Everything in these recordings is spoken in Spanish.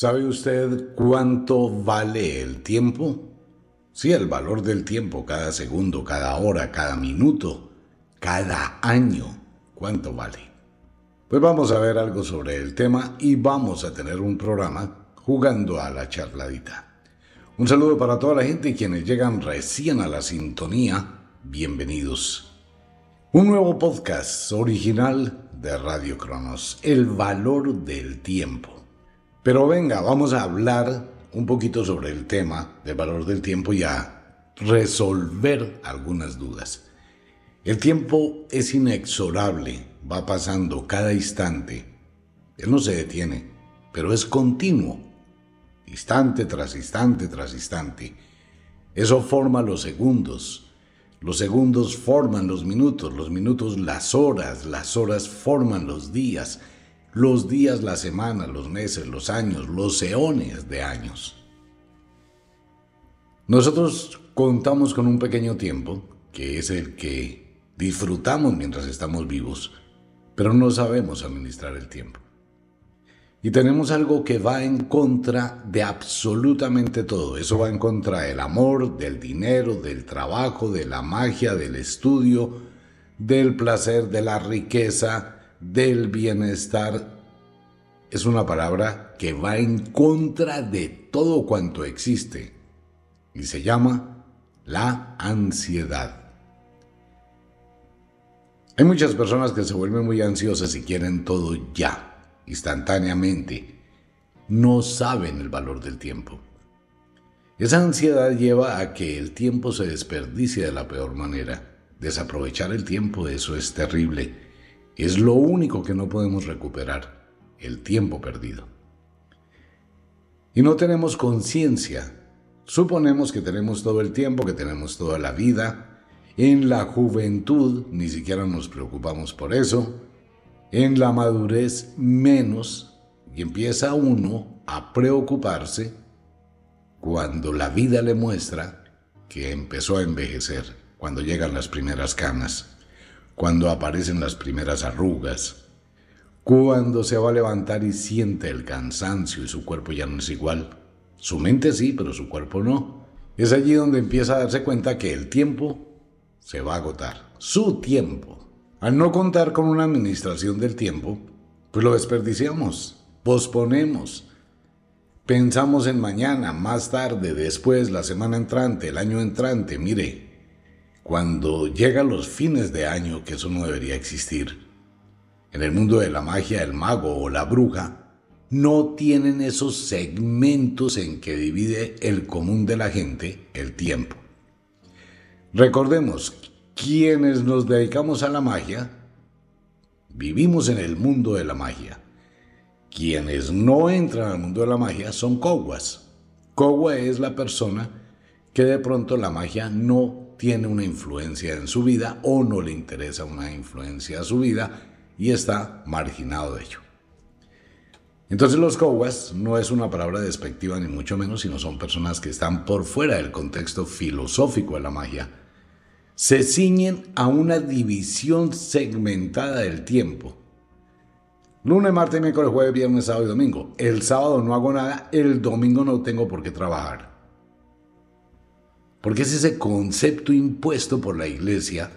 ¿Sabe usted cuánto vale el tiempo? Sí, el valor del tiempo, cada segundo, cada hora, cada minuto, cada año. ¿Cuánto vale? Pues vamos a ver algo sobre el tema y vamos a tener un programa jugando a la charladita. Un saludo para toda la gente y quienes llegan recién a la sintonía. Bienvenidos. Un nuevo podcast original de Radio Cronos, El valor del tiempo. Pero venga, vamos a hablar un poquito sobre el tema del valor del tiempo y a resolver algunas dudas. El tiempo es inexorable, va pasando cada instante. Él no se detiene, pero es continuo, instante tras instante tras instante. Eso forma los segundos. Los segundos forman los minutos, los minutos las horas, las horas forman los días, los días, las semanas, los meses, los años, los eones de años. Nosotros contamos con un pequeño tiempo, que es el que disfrutamos mientras estamos vivos, pero no sabemos administrar el tiempo. Y tenemos algo que va en contra de absolutamente todo. Eso va en contra del amor, del dinero, del trabajo, de la magia, del estudio, del placer, de la riqueza, del bienestar es una palabra que va en contra de todo cuanto existe y se llama la ansiedad. Hay muchas personas que se vuelven muy ansiosas y quieren todo ya, instantáneamente. No saben el valor del tiempo. Esa ansiedad lleva a que el tiempo se desperdicie de la peor manera. Desaprovechar el tiempo, eso es terrible es lo único que no podemos recuperar, el tiempo perdido. Y no tenemos conciencia. Suponemos que tenemos todo el tiempo, que tenemos toda la vida. En la juventud ni siquiera nos preocupamos por eso. En la madurez menos. Y empieza uno a preocuparse cuando la vida le muestra que empezó a envejecer, cuando llegan las primeras canas cuando aparecen las primeras arrugas, cuando se va a levantar y siente el cansancio y su cuerpo ya no es igual. Su mente sí, pero su cuerpo no. Es allí donde empieza a darse cuenta que el tiempo se va a agotar. Su tiempo. Al no contar con una administración del tiempo, pues lo desperdiciamos, posponemos. Pensamos en mañana, más tarde, después, la semana entrante, el año entrante. Mire, cuando llegan los fines de año, que eso no debería existir, en el mundo de la magia, el mago o la bruja, no tienen esos segmentos en que divide el común de la gente el tiempo. Recordemos, quienes nos dedicamos a la magia, vivimos en el mundo de la magia. Quienes no entran al mundo de la magia son coguas. Cogua es la persona que de pronto la magia no tiene una influencia en su vida o no le interesa una influencia a su vida y está marginado de ello. Entonces los cowas no es una palabra despectiva ni mucho menos, sino son personas que están por fuera del contexto filosófico de la magia. Se ciñen a una división segmentada del tiempo. Lunes, martes, miércoles, jueves, viernes, sábado y domingo. El sábado no hago nada, el domingo no tengo por qué trabajar. Porque es ese concepto impuesto por la iglesia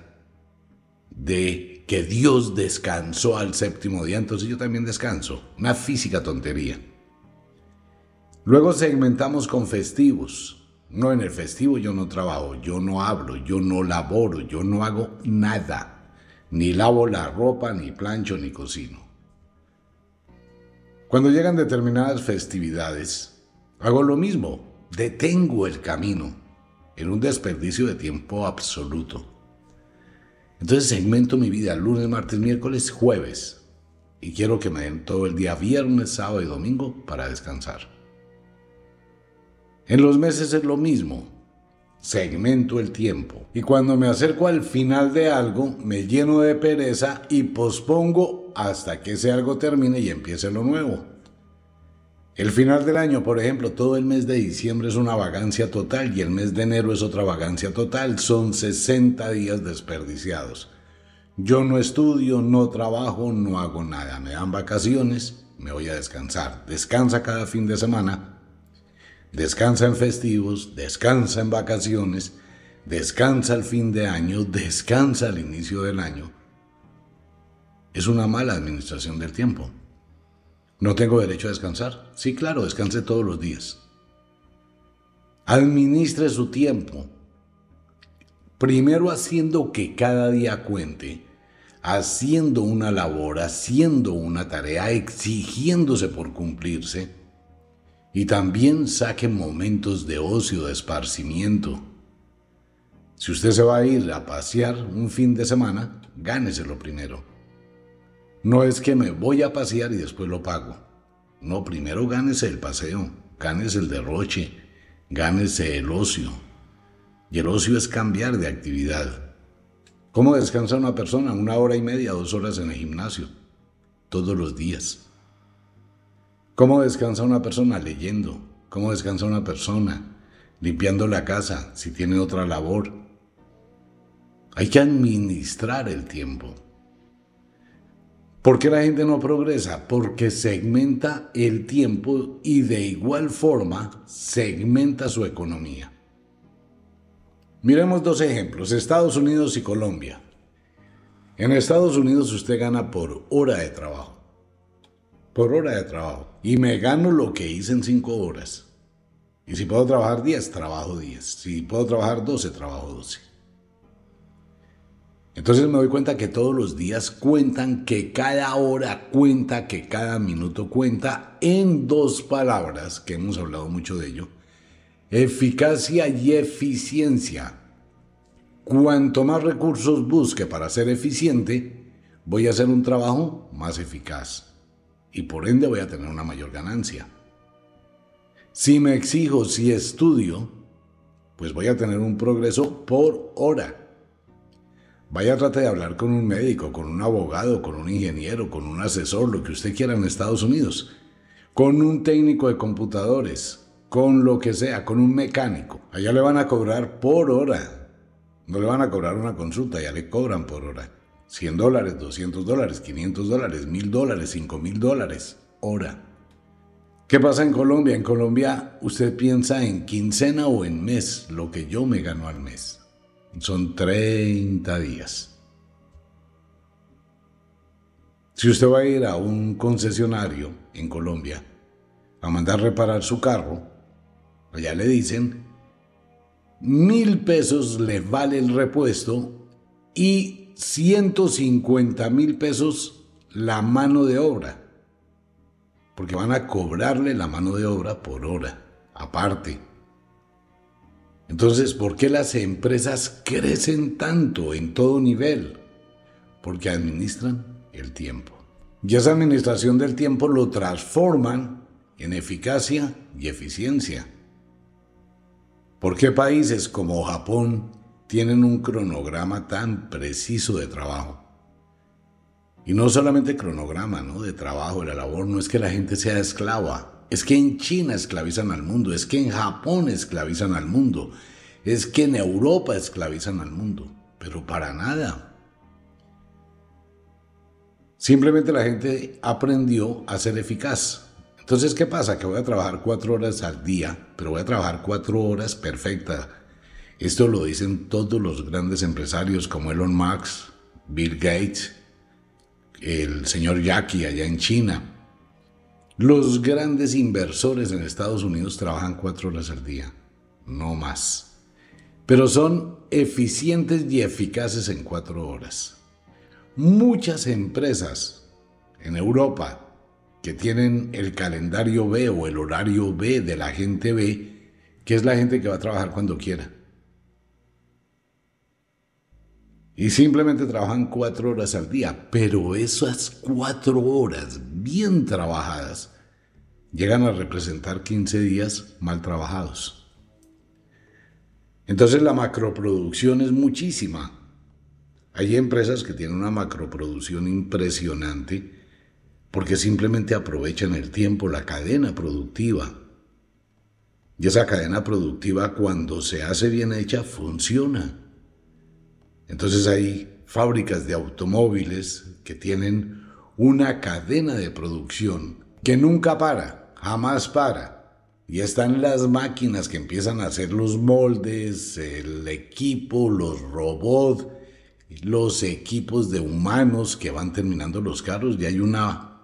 de que Dios descansó al séptimo día, entonces yo también descanso. Una física tontería. Luego segmentamos con festivos. No, en el festivo yo no trabajo, yo no hablo, yo no laboro, yo no hago nada. Ni lavo la ropa, ni plancho, ni cocino. Cuando llegan determinadas festividades, hago lo mismo, detengo el camino en un desperdicio de tiempo absoluto. Entonces segmento mi vida lunes, martes, miércoles, jueves. Y quiero que me den todo el día viernes, sábado y domingo para descansar. En los meses es lo mismo. Segmento el tiempo. Y cuando me acerco al final de algo, me lleno de pereza y pospongo hasta que ese algo termine y empiece lo nuevo. El final del año, por ejemplo, todo el mes de diciembre es una vagancia total y el mes de enero es otra vagancia total. Son 60 días desperdiciados. Yo no estudio, no trabajo, no hago nada. Me dan vacaciones, me voy a descansar. Descansa cada fin de semana, descansa en festivos, descansa en vacaciones, descansa al fin de año, descansa al inicio del año. Es una mala administración del tiempo. ¿No tengo derecho a descansar? Sí, claro, descanse todos los días. Administre su tiempo. Primero haciendo que cada día cuente, haciendo una labor, haciendo una tarea, exigiéndose por cumplirse. Y también saque momentos de ocio, de esparcimiento. Si usted se va a ir a pasear un fin de semana, gáneselo primero. No es que me voy a pasear y después lo pago. No, primero gánese el paseo, gánese el derroche, gánese el ocio. Y el ocio es cambiar de actividad. ¿Cómo descansa una persona? Una hora y media, dos horas en el gimnasio, todos los días. ¿Cómo descansa una persona? Leyendo. ¿Cómo descansa una persona? Limpiando la casa, si tiene otra labor. Hay que administrar el tiempo. ¿Por qué la gente no progresa? Porque segmenta el tiempo y de igual forma segmenta su economía. Miremos dos ejemplos, Estados Unidos y Colombia. En Estados Unidos usted gana por hora de trabajo. Por hora de trabajo. Y me gano lo que hice en cinco horas. Y si puedo trabajar 10, trabajo 10. Si puedo trabajar 12, trabajo 12. Entonces me doy cuenta que todos los días cuentan, que cada hora cuenta, que cada minuto cuenta, en dos palabras, que hemos hablado mucho de ello, eficacia y eficiencia. Cuanto más recursos busque para ser eficiente, voy a hacer un trabajo más eficaz y por ende voy a tener una mayor ganancia. Si me exijo, si estudio, pues voy a tener un progreso por hora. Vaya, trate de hablar con un médico, con un abogado, con un ingeniero, con un asesor, lo que usted quiera en Estados Unidos, con un técnico de computadores, con lo que sea, con un mecánico. Allá le van a cobrar por hora. No le van a cobrar una consulta, ya le cobran por hora. 100 dólares, 200 dólares, 500 dólares, 1000 dólares, 5000 dólares, hora. ¿Qué pasa en Colombia? En Colombia usted piensa en quincena o en mes, lo que yo me gano al mes. Son 30 días. Si usted va a ir a un concesionario en Colombia a mandar reparar su carro, allá le dicen, mil pesos le vale el repuesto y 150 mil pesos la mano de obra. Porque van a cobrarle la mano de obra por hora, aparte. Entonces, ¿por qué las empresas crecen tanto en todo nivel? Porque administran el tiempo. Y esa administración del tiempo lo transforman en eficacia y eficiencia. ¿Por qué países como Japón tienen un cronograma tan preciso de trabajo? Y no solamente cronograma, ¿no? De trabajo, de la labor, no es que la gente sea esclava, es que en China esclavizan al mundo, es que en Japón esclavizan al mundo, es que en Europa esclavizan al mundo, pero para nada. Simplemente la gente aprendió a ser eficaz. Entonces, ¿qué pasa? Que voy a trabajar cuatro horas al día, pero voy a trabajar cuatro horas perfecta. Esto lo dicen todos los grandes empresarios como Elon Musk, Bill Gates, el señor Yaki allá en China. Los grandes inversores en Estados Unidos trabajan cuatro horas al día, no más. Pero son eficientes y eficaces en cuatro horas. Muchas empresas en Europa que tienen el calendario B o el horario B de la gente B, que es la gente que va a trabajar cuando quiera. Y simplemente trabajan cuatro horas al día, pero esas cuatro horas bien trabajadas llegan a representar 15 días mal trabajados. Entonces la macroproducción es muchísima. Hay empresas que tienen una macroproducción impresionante porque simplemente aprovechan el tiempo, la cadena productiva. Y esa cadena productiva cuando se hace bien hecha funciona. Entonces hay fábricas de automóviles que tienen una cadena de producción que nunca para, jamás para. Y están las máquinas que empiezan a hacer los moldes, el equipo, los robots, los equipos de humanos que van terminando los carros y hay una,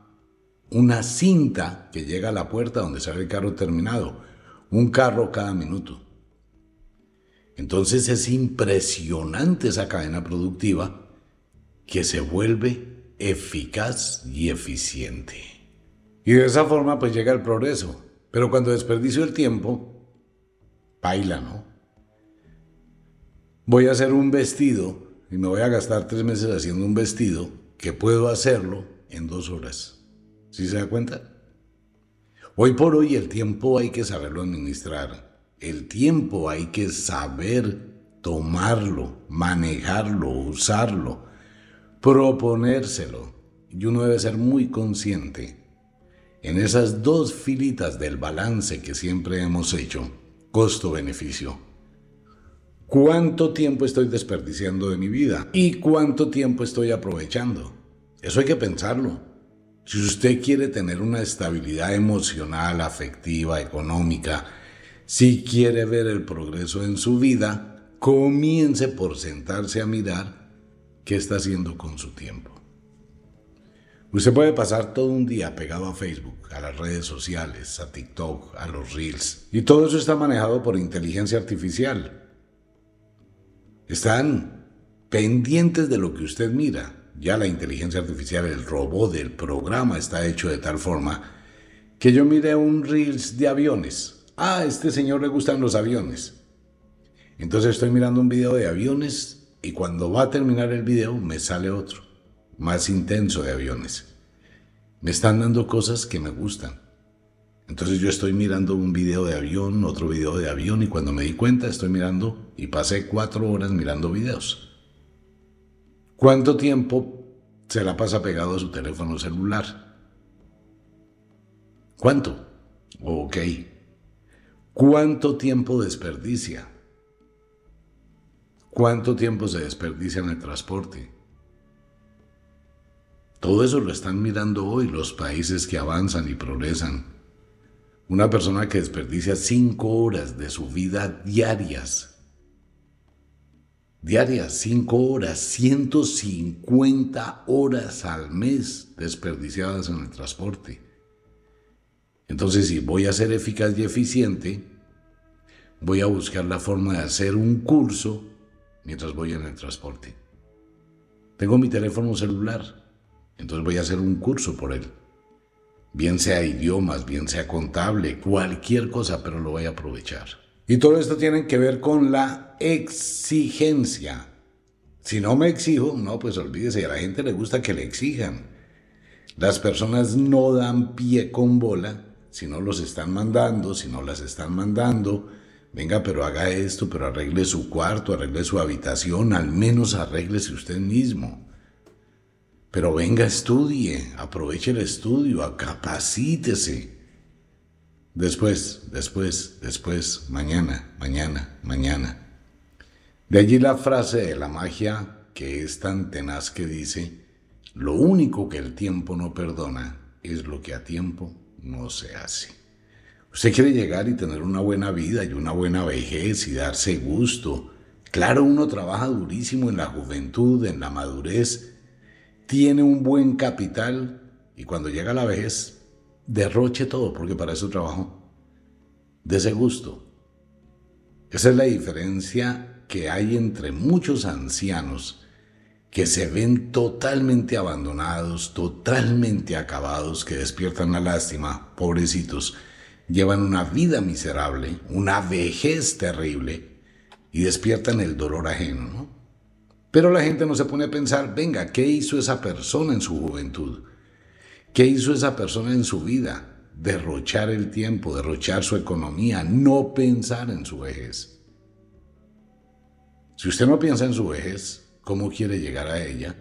una cinta que llega a la puerta donde sale el carro terminado. Un carro cada minuto. Entonces es impresionante esa cadena productiva que se vuelve eficaz y eficiente. Y de esa forma pues llega el progreso. Pero cuando desperdicio el tiempo, baila, ¿no? Voy a hacer un vestido y me voy a gastar tres meses haciendo un vestido que puedo hacerlo en dos horas. ¿Sí se da cuenta? Hoy por hoy el tiempo hay que saberlo administrar. El tiempo hay que saber tomarlo, manejarlo, usarlo, proponérselo. Y uno debe ser muy consciente en esas dos filitas del balance que siempre hemos hecho, costo-beneficio. ¿Cuánto tiempo estoy desperdiciando de mi vida? ¿Y cuánto tiempo estoy aprovechando? Eso hay que pensarlo. Si usted quiere tener una estabilidad emocional, afectiva, económica, si quiere ver el progreso en su vida, comience por sentarse a mirar qué está haciendo con su tiempo. Usted puede pasar todo un día pegado a Facebook, a las redes sociales, a TikTok, a los Reels, y todo eso está manejado por inteligencia artificial. Están pendientes de lo que usted mira. Ya la inteligencia artificial, el robot del programa está hecho de tal forma que yo mire un Reels de aviones ah, este señor le gustan los aviones. Entonces estoy mirando un video de aviones y cuando va a terminar el video me sale otro, más intenso de aviones. Me están dando cosas que me gustan. Entonces yo estoy mirando un video de avión, otro video de avión y cuando me di cuenta estoy mirando y pasé cuatro horas mirando videos. ¿Cuánto tiempo se la pasa pegado a su teléfono celular? ¿Cuánto? Ok. ¿Cuánto tiempo desperdicia? ¿Cuánto tiempo se desperdicia en el transporte? Todo eso lo están mirando hoy los países que avanzan y progresan. Una persona que desperdicia cinco horas de su vida diarias. Diarias, cinco horas, 150 horas al mes desperdiciadas en el transporte. Entonces, si voy a ser eficaz y eficiente, voy a buscar la forma de hacer un curso mientras voy en el transporte. Tengo mi teléfono celular, entonces voy a hacer un curso por él. Bien sea idiomas, bien sea contable, cualquier cosa, pero lo voy a aprovechar. Y todo esto tiene que ver con la exigencia. Si no me exijo, no, pues olvídese, a la gente le gusta que le exijan. Las personas no dan pie con bola si no los están mandando, si no las están mandando, venga, pero haga esto, pero arregle su cuarto, arregle su habitación, al menos arréglese usted mismo. Pero venga, estudie, aproveche el estudio, capacítese. Después, después, después, mañana, mañana, mañana. De allí la frase de la magia que es tan tenaz que dice, lo único que el tiempo no perdona es lo que a tiempo no se hace. Usted quiere llegar y tener una buena vida y una buena vejez y darse gusto. Claro, uno trabaja durísimo en la juventud, en la madurez, tiene un buen capital y cuando llega la vejez, derroche todo porque para eso trabajo. ese gusto. Esa es la diferencia que hay entre muchos ancianos que se ven totalmente abandonados, totalmente acabados, que despiertan la lástima, pobrecitos, llevan una vida miserable, una vejez terrible y despiertan el dolor ajeno, ¿no? Pero la gente no se pone a pensar, venga, ¿qué hizo esa persona en su juventud? ¿Qué hizo esa persona en su vida? Derrochar el tiempo, derrochar su economía, no pensar en su vejez. Si usted no piensa en su vejez, cómo quiere llegar a ella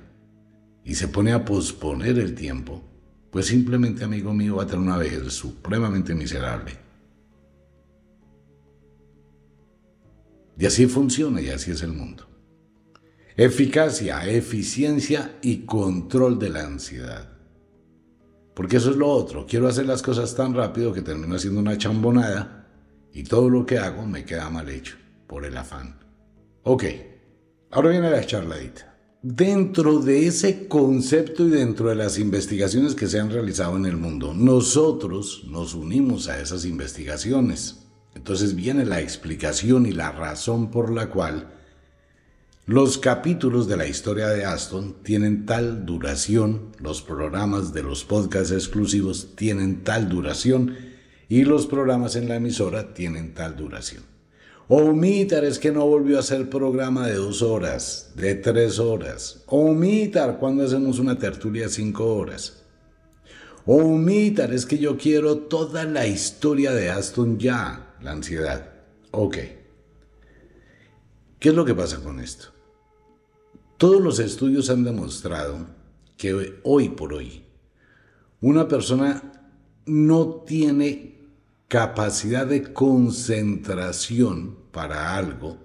y se pone a posponer el tiempo, pues simplemente, amigo mío, va a tener una vejez supremamente miserable. Y así funciona y así es el mundo. Eficacia, eficiencia y control de la ansiedad. Porque eso es lo otro. Quiero hacer las cosas tan rápido que termino haciendo una chambonada y todo lo que hago me queda mal hecho por el afán. Ok, ahora viene la charladita. Dentro de ese concepto y dentro de las investigaciones que se han realizado en el mundo, nosotros nos unimos a esas investigaciones. Entonces viene la explicación y la razón por la cual los capítulos de la historia de Aston tienen tal duración, los programas de los podcasts exclusivos tienen tal duración y los programas en la emisora tienen tal duración. Omitar es que no volvió a hacer programa de dos horas, de tres horas. Omitar cuando hacemos una tertulia de cinco horas. Omitar es que yo quiero toda la historia de Aston ya, la ansiedad. Ok. ¿Qué es lo que pasa con esto? Todos los estudios han demostrado que hoy por hoy una persona no tiene capacidad de concentración para algo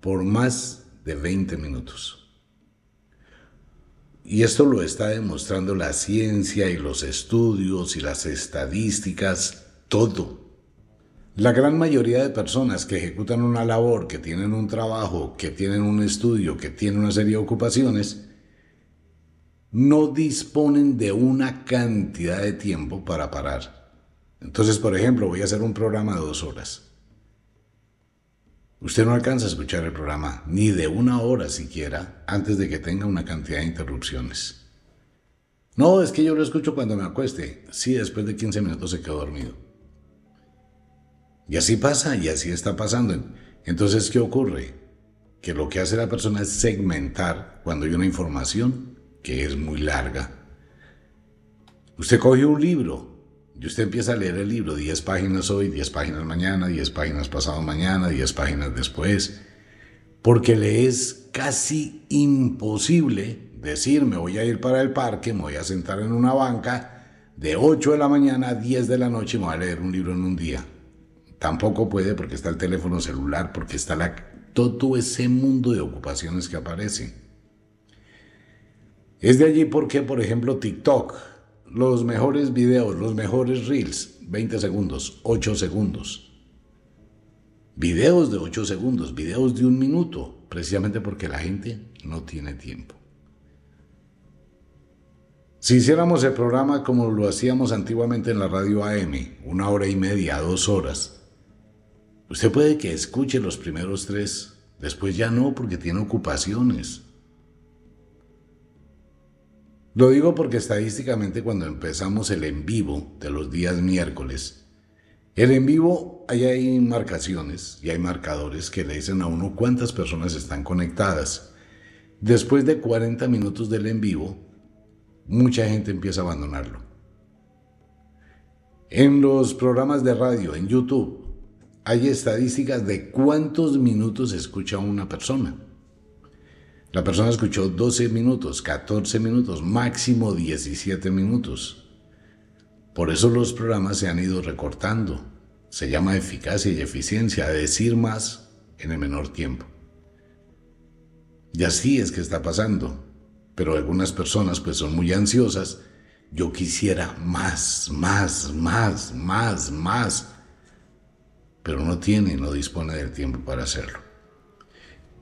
por más de 20 minutos. Y esto lo está demostrando la ciencia y los estudios y las estadísticas, todo. La gran mayoría de personas que ejecutan una labor, que tienen un trabajo, que tienen un estudio, que tienen una serie de ocupaciones, no disponen de una cantidad de tiempo para parar. Entonces, por ejemplo, voy a hacer un programa de dos horas. Usted no alcanza a escuchar el programa ni de una hora siquiera antes de que tenga una cantidad de interrupciones. No, es que yo lo escucho cuando me acueste. Sí, después de 15 minutos se quedó dormido. Y así pasa y así está pasando. Entonces, ¿qué ocurre? Que lo que hace la persona es segmentar cuando hay una información que es muy larga. Usted coge un libro y usted empieza a leer el libro, 10 páginas hoy, 10 páginas mañana, 10 páginas pasado mañana, 10 páginas después, porque le es casi imposible decir, me voy a ir para el parque, me voy a sentar en una banca, de 8 de la mañana a 10 de la noche me voy a leer un libro en un día. Tampoco puede porque está el teléfono celular, porque está todo ese mundo de ocupaciones que aparece. Es de allí porque, por ejemplo, TikTok, los mejores videos, los mejores reels, 20 segundos, 8 segundos. Videos de 8 segundos, videos de un minuto, precisamente porque la gente no tiene tiempo. Si hiciéramos el programa como lo hacíamos antiguamente en la radio AM, una hora y media, dos horas, Usted puede que escuche los primeros tres, después ya no porque tiene ocupaciones. Lo digo porque estadísticamente cuando empezamos el en vivo de los días miércoles, el en vivo ahí hay marcaciones y hay marcadores que le dicen a uno cuántas personas están conectadas. Después de 40 minutos del en vivo, mucha gente empieza a abandonarlo. En los programas de radio, en YouTube, hay estadísticas de cuántos minutos escucha una persona. La persona escuchó 12 minutos, 14 minutos, máximo 17 minutos. Por eso los programas se han ido recortando. Se llama eficacia y eficiencia, decir más en el menor tiempo. Y así es que está pasando. Pero algunas personas pues son muy ansiosas. Yo quisiera más, más, más, más, más pero no tiene, no dispone del tiempo para hacerlo.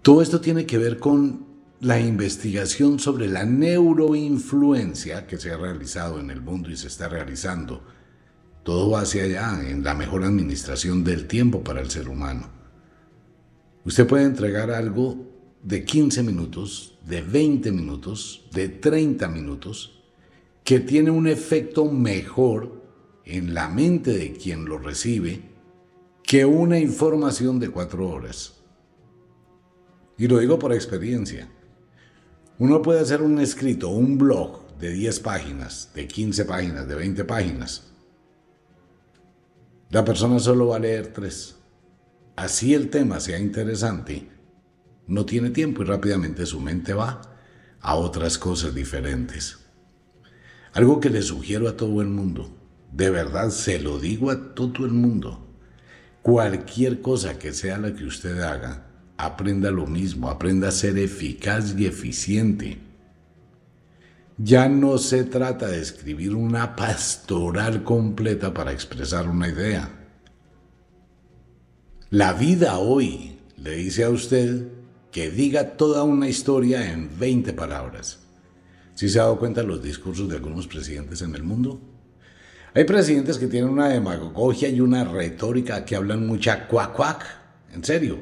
Todo esto tiene que ver con la investigación sobre la neuroinfluencia que se ha realizado en el mundo y se está realizando. Todo va hacia allá, en la mejor administración del tiempo para el ser humano. Usted puede entregar algo de 15 minutos, de 20 minutos, de 30 minutos, que tiene un efecto mejor en la mente de quien lo recibe que una información de cuatro horas. Y lo digo por experiencia. Uno puede hacer un escrito, un blog de 10 páginas, de 15 páginas, de 20 páginas. La persona solo va a leer tres. Así el tema sea interesante, no tiene tiempo y rápidamente su mente va a otras cosas diferentes. Algo que le sugiero a todo el mundo, de verdad se lo digo a todo el mundo Cualquier cosa que sea la que usted haga, aprenda lo mismo, aprenda a ser eficaz y eficiente. Ya no se trata de escribir una pastoral completa para expresar una idea. La vida hoy le dice a usted que diga toda una historia en 20 palabras. ¿Sí se ha dado cuenta de los discursos de algunos presidentes en el mundo? Hay presidentes que tienen una demagogia y una retórica que hablan mucha cuac cuac, en serio,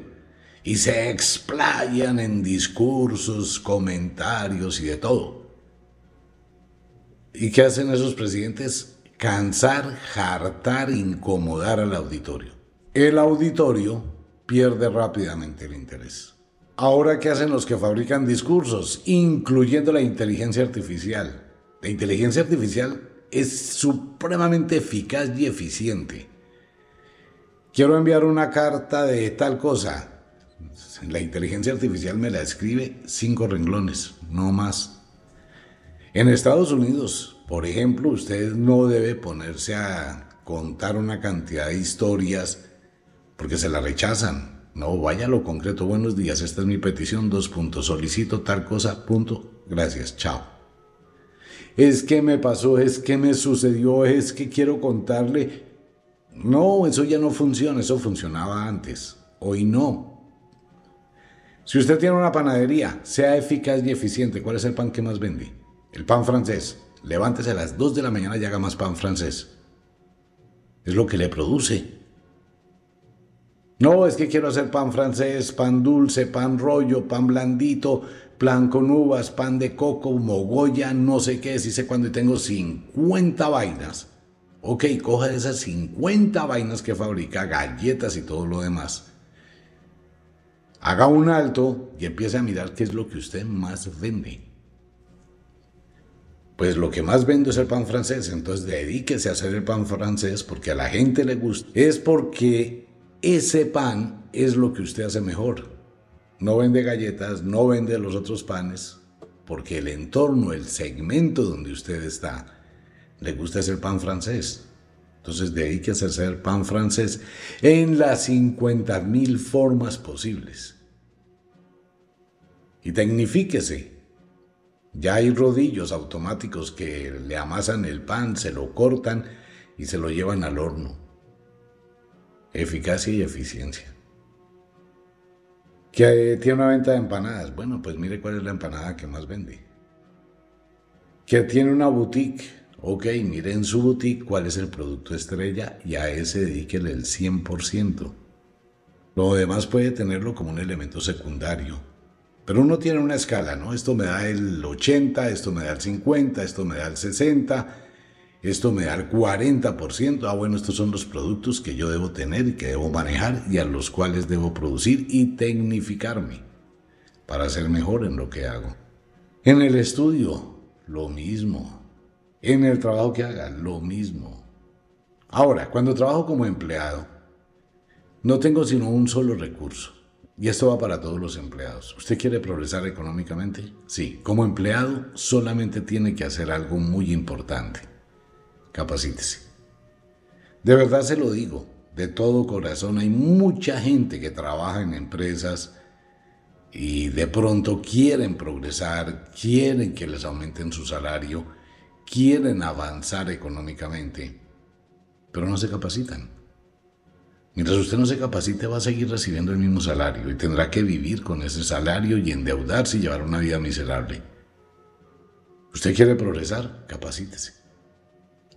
y se explayan en discursos, comentarios y de todo. ¿Y qué hacen esos presidentes? Cansar, hartar, incomodar al auditorio. El auditorio pierde rápidamente el interés. Ahora, ¿qué hacen los que fabrican discursos, incluyendo la inteligencia artificial? La inteligencia artificial es supremamente eficaz y eficiente. Quiero enviar una carta de tal cosa. La inteligencia artificial me la escribe cinco renglones, no más. En Estados Unidos, por ejemplo, usted no debe ponerse a contar una cantidad de historias porque se la rechazan. No, vaya lo concreto. Buenos días, esta es mi petición, dos puntos. Solicito tal cosa, punto. Gracias, chao es que me pasó, es que me sucedió, es que quiero contarle. No, eso ya no funciona, eso funcionaba antes, hoy no. Si usted tiene una panadería, sea eficaz y eficiente, ¿cuál es el pan que más vende? El pan francés. Levántese a las 2 de la mañana y haga más pan francés. Es lo que le produce. No, es que quiero hacer pan francés, pan dulce, pan rollo, pan blandito, plan con uvas, pan de coco, mogolla, no sé qué, si sé cuándo tengo 50 vainas. Ok, coja esas 50 vainas que fabrica, galletas y todo lo demás. Haga un alto y empiece a mirar qué es lo que usted más vende. Pues lo que más vendo es el pan francés, entonces dedíquese a hacer el pan francés porque a la gente le gusta. Es porque ese pan es lo que usted hace mejor no vende galletas, no vende los otros panes, porque el entorno, el segmento donde usted está, le gusta hacer pan francés. Entonces dedíquese a hacer pan francés en las 50 mil formas posibles. Y tecnifíquese. Ya hay rodillos automáticos que le amasan el pan, se lo cortan y se lo llevan al horno. Eficacia y eficiencia que tiene una venta de empanadas. Bueno, pues mire cuál es la empanada que más vende. Que tiene una boutique. Ok, mire en su boutique cuál es el producto estrella y a ese dedíquele el 100%. Lo demás puede tenerlo como un elemento secundario. Pero uno tiene una escala, ¿no? Esto me da el 80, esto me da el 50, esto me da el 60 esto me da el 40%. Ah, bueno, estos son los productos que yo debo tener y que debo manejar y a los cuales debo producir y tecnificarme para ser mejor en lo que hago. En el estudio, lo mismo. En el trabajo que haga, lo mismo. Ahora, cuando trabajo como empleado, no tengo sino un solo recurso. Y esto va para todos los empleados. ¿Usted quiere progresar económicamente? Sí, como empleado solamente tiene que hacer algo muy importante capacítese. De verdad se lo digo, de todo corazón, hay mucha gente que trabaja en empresas y de pronto quieren progresar, quieren que les aumenten su salario, quieren avanzar económicamente, pero no se capacitan. Mientras usted no se capacite va a seguir recibiendo el mismo salario y tendrá que vivir con ese salario y endeudarse y llevar una vida miserable. ¿Usted quiere progresar? Capacítese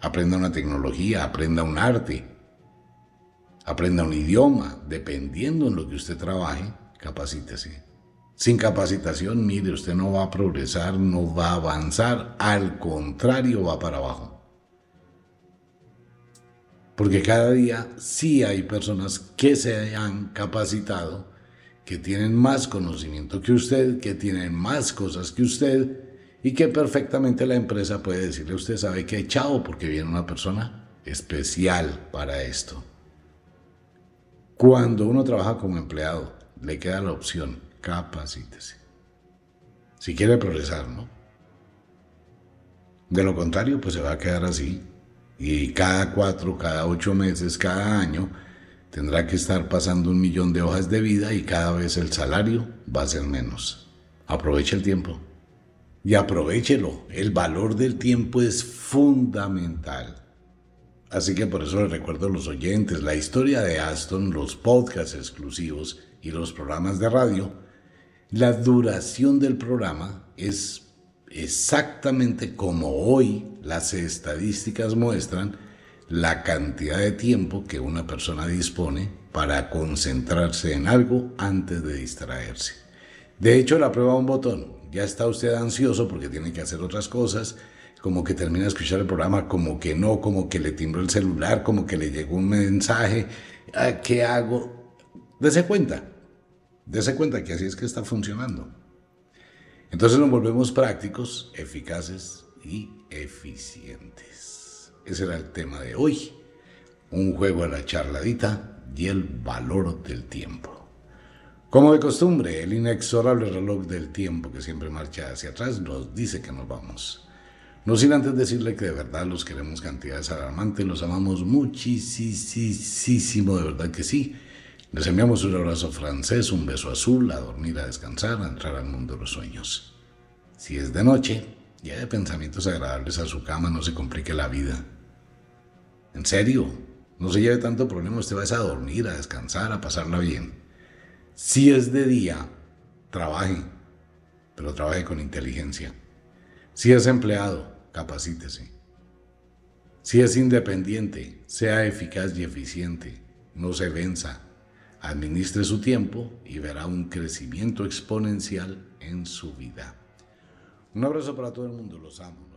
aprenda una tecnología, aprenda un arte, aprenda un idioma, dependiendo en lo que usted trabaje, capacítese. Sin capacitación, mire, usted no va a progresar, no va a avanzar, al contrario, va para abajo. Porque cada día sí hay personas que se han capacitado, que tienen más conocimiento que usted, que tienen más cosas que usted, y que perfectamente la empresa puede decirle, usted sabe que chao porque viene una persona especial para esto. Cuando uno trabaja como empleado, le queda la opción, capacítese. Si quiere progresar, ¿no? De lo contrario, pues se va a quedar así. Y cada cuatro, cada ocho meses, cada año, tendrá que estar pasando un millón de hojas de vida y cada vez el salario va a ser menos. Aproveche el tiempo. y aprovechelo. El valor del tiempo es fundamental. Así que por eso les recuerdo a los oyentes la historia de Aston, los podcasts exclusivos y los programas de radio. La duración del programa es exactamente como hoy las estadísticas muestran la cantidad de tiempo que una persona dispone para concentrarse en algo antes de distraerse. De hecho, la prueba un botón. Ya está usted ansioso porque tiene que hacer otras cosas, como que termina de escuchar el programa, como que no, como que le timbró el celular, como que le llegó un mensaje. Ah, ¿Qué hago? Dese cuenta. Dese cuenta que así es que está funcionando. Entonces nos volvemos prácticos, eficaces y eficientes. Ese era el tema de hoy. Un juego a la charladita y el valor del tiempo. Como de costumbre, el inexorable reloj del tiempo que siempre marcha hacia atrás nos dice que nos vamos. No sin antes decirle que de verdad los queremos cantidades alarmantes, los amamos muchísimo, de verdad que sí. Les enviamos un abrazo francés, un beso azul, a dormir, a descansar, a entrar al mundo de los sueños. Si es de noche y hay pensamientos agradables a su cama, no se complique la vida. En serio, no se lleve tanto problema, usted va a dormir, a descansar, a pasarla bien. Si es de día, trabaje, pero trabaje con inteligencia. Si es empleado, capacítese. Si es independiente, sea eficaz y eficiente. No se venza. Administre su tiempo y verá un crecimiento exponencial en su vida. Un abrazo para todo el mundo, los amo.